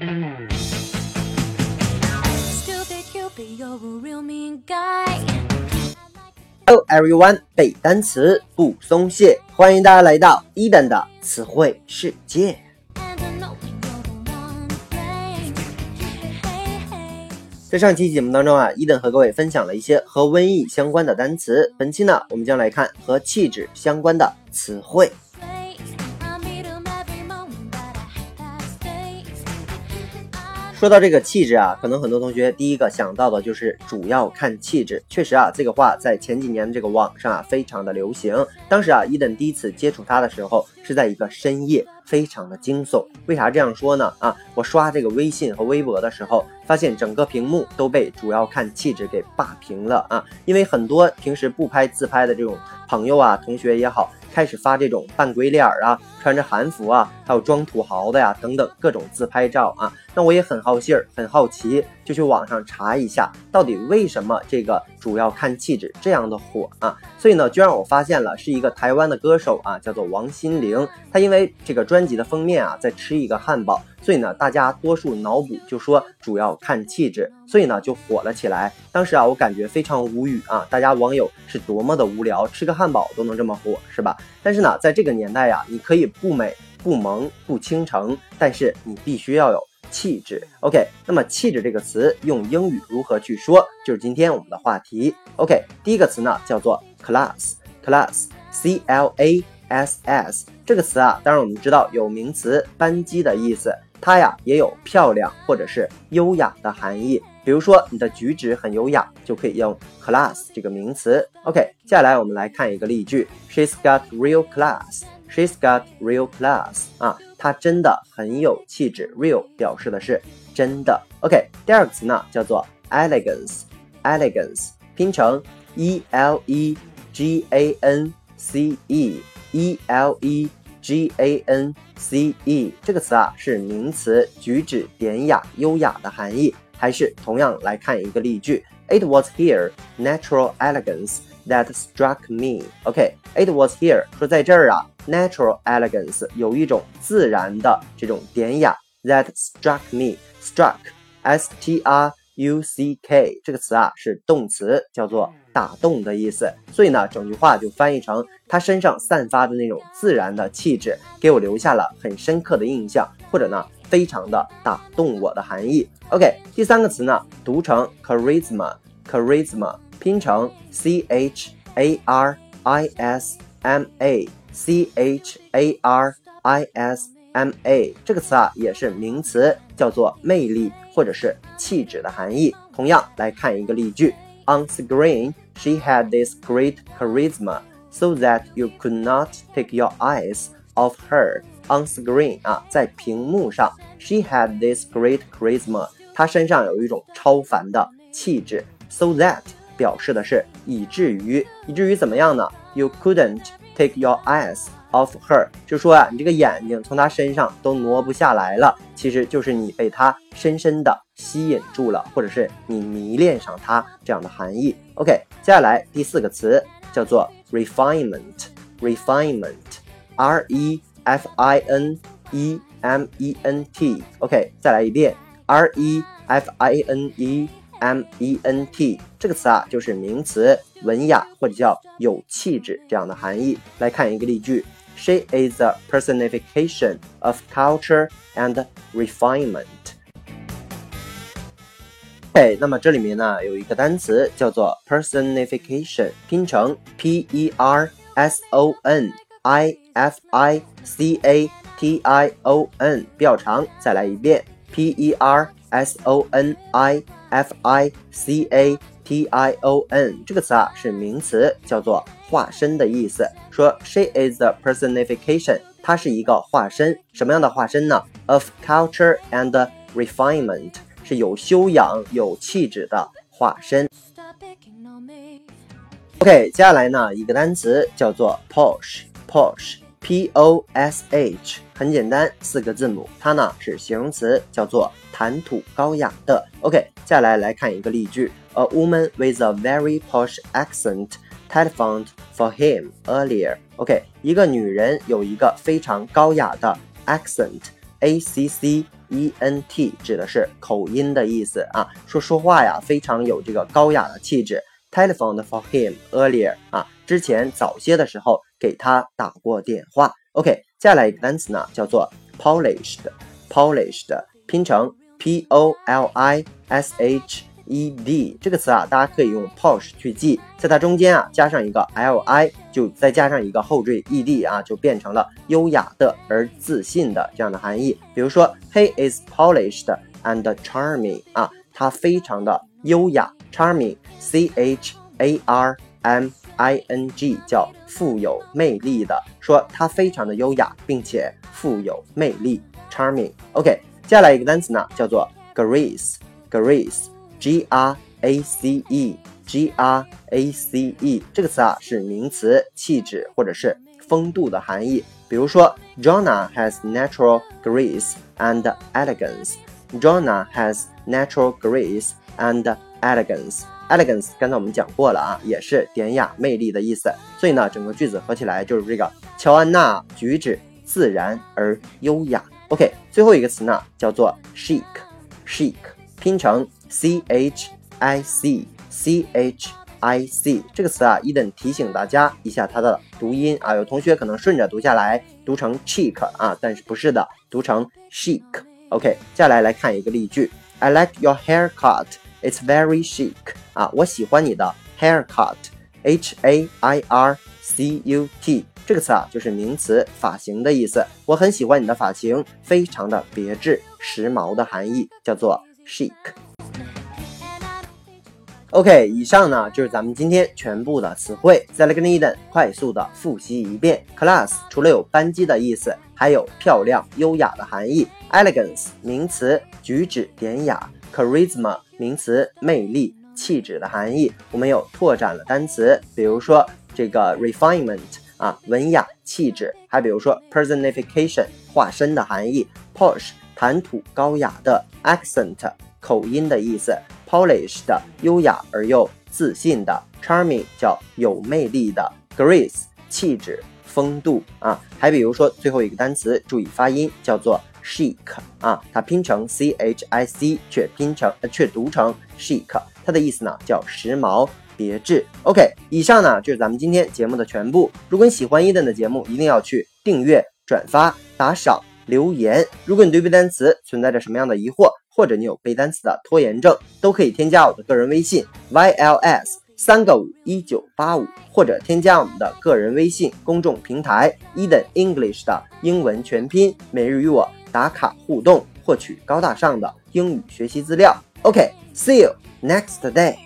Hello everyone，背单词不松懈，欢迎大家来到伊登的词汇世界。在上期节目当中啊，伊登和各位分享了一些和瘟疫相关的单词。本期呢，我们将来看和气质相关的词汇。说到这个气质啊，可能很多同学第一个想到的就是主要看气质。确实啊，这个话在前几年的这个网上啊非常的流行。当时啊，伊登第一次接触它的时候是在一个深夜，非常的惊悚。为啥这样说呢？啊，我刷这个微信和微博的时候，发现整个屏幕都被主要看气质给霸屏了啊！因为很多平时不拍自拍的这种朋友啊、同学也好。开始发这种扮鬼脸啊，穿着韩服啊，还有装土豪的呀，等等各种自拍照啊。那我也很好信儿，很好奇，就去网上查一下，到底为什么这个主要看气质这样的火啊？所以呢，就让我发现了是一个台湾的歌手啊，叫做王心凌。他因为这个专辑的封面啊，在吃一个汉堡。所以呢，大家多数脑补就说主要看气质，所以呢就火了起来。当时啊，我感觉非常无语啊，大家网友是多么的无聊，吃个汉堡都能这么火，是吧？但是呢，在这个年代呀，你可以不美、不萌、不倾城，但是你必须要有气质。OK，那么气质这个词用英语如何去说，就是今天我们的话题。OK，第一个词呢叫做 class，class，C L A S S 这个词啊，当然我们知道有名词班机的意思。它呀也有漂亮或者是优雅的含义，比如说你的举止很优雅，就可以用 class 这个名词。OK，接下来我们来看一个例句：She's got real class. She's got real class. 啊，她真的很有气质。Real 表示的是真的。OK，第二个词呢叫做 elegance. Elegance 拼成 e l e g a n c e e l e。G A N C E 这个词啊是名词，举止典雅、优雅的含义。还是同样来看一个例句：It was here natural elegance that struck me. OK，It was here 说在这儿啊，natural elegance 有一种自然的这种典雅，that struck me. Struck S T R U C K 这个词啊是动词，叫做打动的意思。所以呢，整句话就翻译成他身上散发的那种自然的气质，给我留下了很深刻的印象，或者呢，非常的打动我的含义。OK，第三个词呢，读成 charisma，charisma 拼成 C H A R I S M A，C H A R I S M A 这个词啊也是名词，叫做魅力。或者是气质的含义。同样来看一个例句：On screen, she had this great charisma, so that you could not take your eyes off her. On screen 啊，在屏幕上，she had this great charisma，她身上有一种超凡的气质。So that 表示的是以至于，以至于怎么样呢？You couldn't take your eyes Of her，就说啊，你这个眼睛从她身上都挪不下来了，其实就是你被她深深的吸引住了，或者是你迷恋上她这样的含义。OK，接下来第四个词叫做 refinement，refinement，R E F I N E M E N T。OK，再来一遍，R E F I N E M E N T 这个词啊，就是名词，文雅或者叫有气质这样的含义。来看一个例句。She is a personification of culture and refinement. OK，那么这里面呢有一个单词叫做 personification，拼成 P E R S O N I F I C A T I O N，比较长，再来一遍 P E R S O N I F I C A T I O N 这个词啊是名词，叫做化身的意思。说 she is the personification，她是一个化身，什么样的化身呢？Of culture and refinement，是有修养、有气质的化身。OK，接下来呢一个单词叫做 POSH POSH P O S H 很简单，四个字母，它呢是形容词，叫做谈吐高雅的。OK，接下来来看一个例句。A woman with a very posh accent telephoned for him earlier. OK，一个女人有一个非常高雅的 accent a c c e n t 指的是口音的意思啊，说说话呀非常有这个高雅的气质。Telephoned for him earlier 啊，之前早些的时候给他打过电话。OK，接下来一个单词呢叫做 polished，polished 拼成 p o l i s h。e d 这个词啊，大家可以用 posh 去记，在它中间啊加上一个 l i，就再加上一个后缀 e d 啊，就变成了优雅的而自信的这样的含义。比如说，He is polished and charming 啊，他非常的优雅，charming，c h a r m i n g 叫富有魅力的，说他非常的优雅并且富有魅力，charming。OK，接下来一个单词呢叫做 grace，grace。G R A C E，G R A C E 这个词啊是名词，气质或者是风度的含义。比如说 JONA HAS natural grace and elegance。Jonna has natural grace and elegance。Elegance 刚才我们讲过了啊，也是典雅魅力的意思。所以呢，整个句子合起来就是这个：乔安娜举止自然而优雅。OK，最后一个词呢叫做 chic，chic 拼成。c h i c c h i c 这个词啊，伊登提醒大家一下它的读音啊，有同学可能顺着读下来，读成 cheek 啊，但是不是的，读成 chic。OK，接下来来看一个例句：I like your haircut. It's very chic. 啊，我喜欢你的 haircut. H a i r c u t 这个词啊，就是名词发型的意思。我很喜欢你的发型，非常的别致、时髦的含义，叫做 chic。OK，以上呢就是咱们今天全部的词汇。再来跟 Eden 快速的复习一遍。Class 除了有班级的意思，还有漂亮、优雅的含义。Elegance 名词，举止典雅。Charisma 名词，魅力、气质的含义。我们有拓展了单词，比如说这个 refinement 啊，文雅、气质。还比如说 personification 化身的含义。Posh 谈吐高雅的。Accent 口音的意思。Polished 的优雅而又自信的，Charming 叫有魅力的，Grace 气质风度啊，还比如说最后一个单词，注意发音叫做 chic 啊，它拼成 c h i c，却拼成却读成 chic，它的意思呢叫时髦别致。OK，以上呢就是咱们今天节目的全部。如果你喜欢伊登的节目，一定要去订阅、转发、打赏、留言。如果你对背单词存在着什么样的疑惑，或者你有背单词的拖延症，都可以添加我的个人微信 yls 三个五一九八五，或者添加我们的个人微信公众平台 Eden English 的英文全拼，每日与我打卡互动，获取高大上的英语学习资料。OK，see you next day。